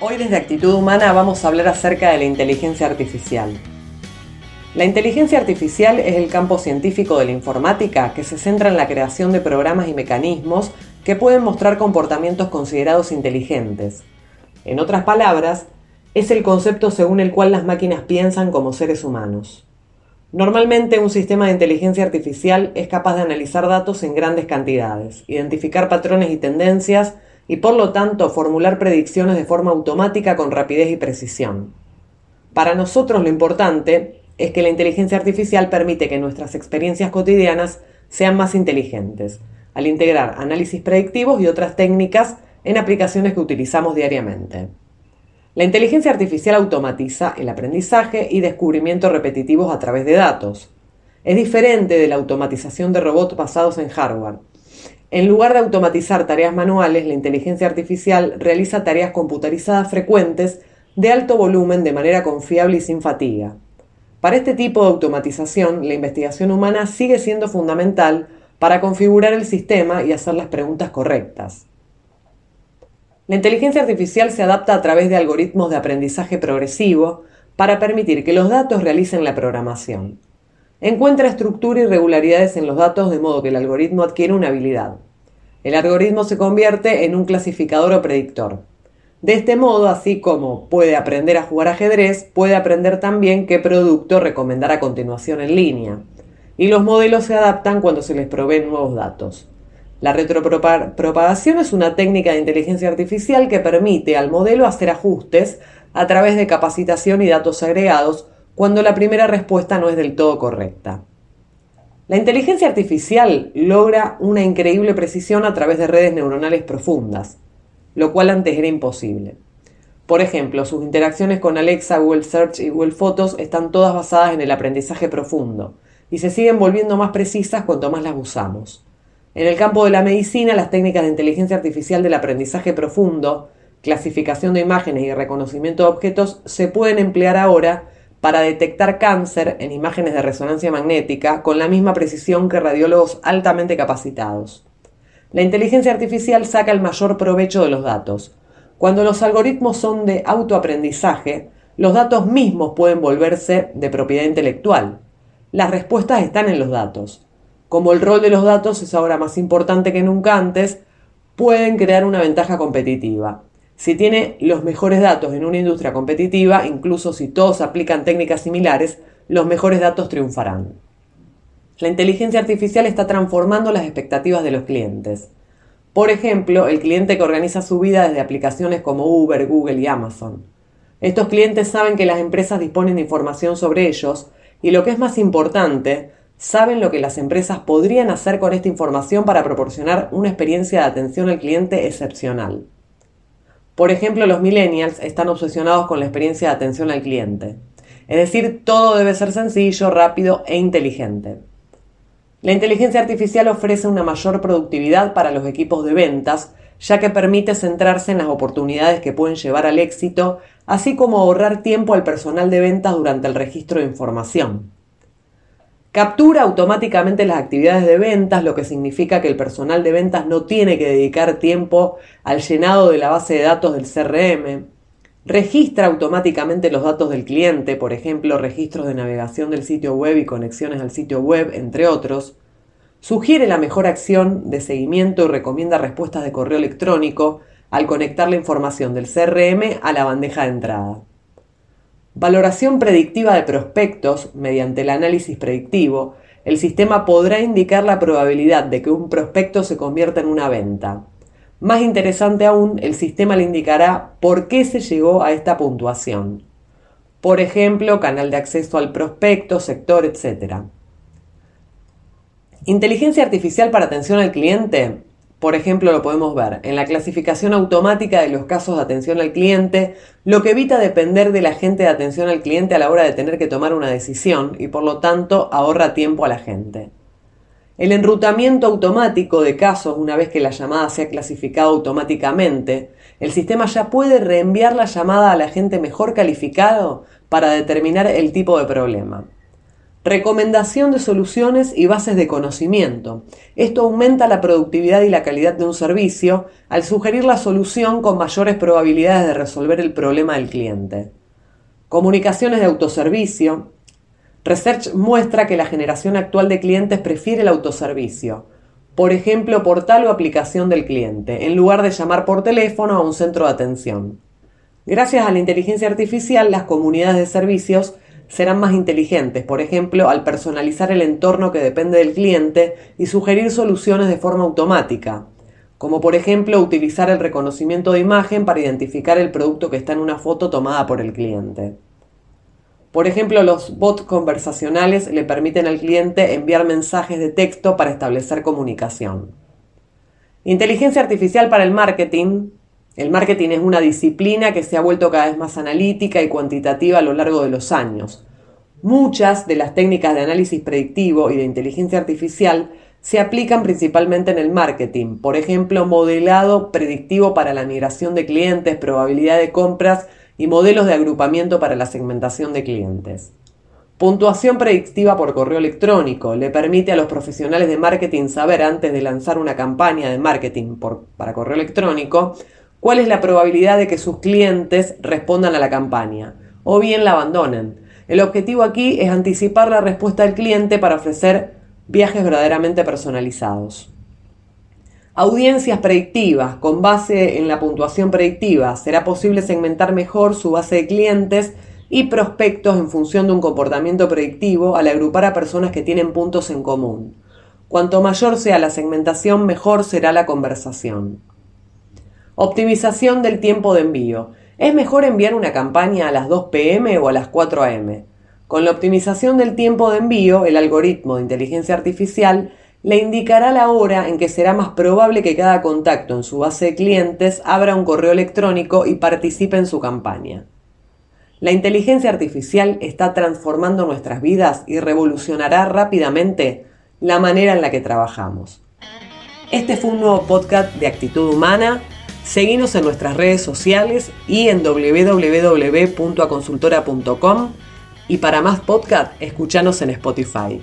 Hoy desde Actitud Humana vamos a hablar acerca de la inteligencia artificial. La inteligencia artificial es el campo científico de la informática que se centra en la creación de programas y mecanismos que pueden mostrar comportamientos considerados inteligentes. En otras palabras, es el concepto según el cual las máquinas piensan como seres humanos. Normalmente un sistema de inteligencia artificial es capaz de analizar datos en grandes cantidades, identificar patrones y tendencias y por lo tanto formular predicciones de forma automática con rapidez y precisión. Para nosotros lo importante es que la inteligencia artificial permite que nuestras experiencias cotidianas sean más inteligentes, al integrar análisis predictivos y otras técnicas en aplicaciones que utilizamos diariamente. La inteligencia artificial automatiza el aprendizaje y descubrimiento repetitivos a través de datos. Es diferente de la automatización de robots basados en hardware, en lugar de automatizar tareas manuales, la inteligencia artificial realiza tareas computarizadas frecuentes de alto volumen de manera confiable y sin fatiga. Para este tipo de automatización, la investigación humana sigue siendo fundamental para configurar el sistema y hacer las preguntas correctas. La inteligencia artificial se adapta a través de algoritmos de aprendizaje progresivo para permitir que los datos realicen la programación. Encuentra estructura y regularidades en los datos de modo que el algoritmo adquiere una habilidad. El algoritmo se convierte en un clasificador o predictor. De este modo, así como puede aprender a jugar ajedrez, puede aprender también qué producto recomendar a continuación en línea. Y los modelos se adaptan cuando se les proveen nuevos datos. La retropropagación es una técnica de inteligencia artificial que permite al modelo hacer ajustes a través de capacitación y datos agregados cuando la primera respuesta no es del todo correcta. La inteligencia artificial logra una increíble precisión a través de redes neuronales profundas, lo cual antes era imposible. Por ejemplo, sus interacciones con Alexa, Google Search y Google Photos están todas basadas en el aprendizaje profundo y se siguen volviendo más precisas cuanto más las usamos. En el campo de la medicina, las técnicas de inteligencia artificial del aprendizaje profundo, clasificación de imágenes y reconocimiento de objetos se pueden emplear ahora para detectar cáncer en imágenes de resonancia magnética con la misma precisión que radiólogos altamente capacitados. La inteligencia artificial saca el mayor provecho de los datos. Cuando los algoritmos son de autoaprendizaje, los datos mismos pueden volverse de propiedad intelectual. Las respuestas están en los datos. Como el rol de los datos es ahora más importante que nunca antes, pueden crear una ventaja competitiva. Si tiene los mejores datos en una industria competitiva, incluso si todos aplican técnicas similares, los mejores datos triunfarán. La inteligencia artificial está transformando las expectativas de los clientes. Por ejemplo, el cliente que organiza su vida desde aplicaciones como Uber, Google y Amazon. Estos clientes saben que las empresas disponen de información sobre ellos y lo que es más importante, saben lo que las empresas podrían hacer con esta información para proporcionar una experiencia de atención al cliente excepcional. Por ejemplo, los millennials están obsesionados con la experiencia de atención al cliente. Es decir, todo debe ser sencillo, rápido e inteligente. La inteligencia artificial ofrece una mayor productividad para los equipos de ventas, ya que permite centrarse en las oportunidades que pueden llevar al éxito, así como ahorrar tiempo al personal de ventas durante el registro de información. Captura automáticamente las actividades de ventas, lo que significa que el personal de ventas no tiene que dedicar tiempo al llenado de la base de datos del CRM. Registra automáticamente los datos del cliente, por ejemplo, registros de navegación del sitio web y conexiones al sitio web, entre otros. Sugiere la mejor acción de seguimiento y recomienda respuestas de correo electrónico al conectar la información del CRM a la bandeja de entrada. Valoración predictiva de prospectos. Mediante el análisis predictivo, el sistema podrá indicar la probabilidad de que un prospecto se convierta en una venta. Más interesante aún, el sistema le indicará por qué se llegó a esta puntuación. Por ejemplo, canal de acceso al prospecto, sector, etc. Inteligencia artificial para atención al cliente. Por ejemplo, lo podemos ver en la clasificación automática de los casos de atención al cliente, lo que evita depender del agente de atención al cliente a la hora de tener que tomar una decisión y por lo tanto ahorra tiempo a la gente. El enrutamiento automático de casos una vez que la llamada sea clasificada automáticamente, el sistema ya puede reenviar la llamada al agente mejor calificado para determinar el tipo de problema. Recomendación de soluciones y bases de conocimiento. Esto aumenta la productividad y la calidad de un servicio al sugerir la solución con mayores probabilidades de resolver el problema del cliente. Comunicaciones de autoservicio. Research muestra que la generación actual de clientes prefiere el autoservicio, por ejemplo, portal o aplicación del cliente, en lugar de llamar por teléfono a un centro de atención. Gracias a la inteligencia artificial, las comunidades de servicios serán más inteligentes, por ejemplo, al personalizar el entorno que depende del cliente y sugerir soluciones de forma automática, como por ejemplo utilizar el reconocimiento de imagen para identificar el producto que está en una foto tomada por el cliente. Por ejemplo, los bots conversacionales le permiten al cliente enviar mensajes de texto para establecer comunicación. Inteligencia artificial para el marketing. El marketing es una disciplina que se ha vuelto cada vez más analítica y cuantitativa a lo largo de los años. Muchas de las técnicas de análisis predictivo y de inteligencia artificial se aplican principalmente en el marketing, por ejemplo, modelado predictivo para la migración de clientes, probabilidad de compras y modelos de agrupamiento para la segmentación de clientes. Puntuación predictiva por correo electrónico le permite a los profesionales de marketing saber antes de lanzar una campaña de marketing para correo electrónico cuál es la probabilidad de que sus clientes respondan a la campaña o bien la abandonen. El objetivo aquí es anticipar la respuesta del cliente para ofrecer viajes verdaderamente personalizados. Audiencias predictivas. Con base en la puntuación predictiva será posible segmentar mejor su base de clientes y prospectos en función de un comportamiento predictivo al agrupar a personas que tienen puntos en común. Cuanto mayor sea la segmentación, mejor será la conversación. Optimización del tiempo de envío. ¿Es mejor enviar una campaña a las 2 pm o a las 4 am? Con la optimización del tiempo de envío, el algoritmo de inteligencia artificial le indicará la hora en que será más probable que cada contacto en su base de clientes abra un correo electrónico y participe en su campaña. La inteligencia artificial está transformando nuestras vidas y revolucionará rápidamente la manera en la que trabajamos. Este fue un nuevo podcast de Actitud Humana. Seguimos en nuestras redes sociales y en www.aconsultora.com y para más podcast, escuchanos en Spotify.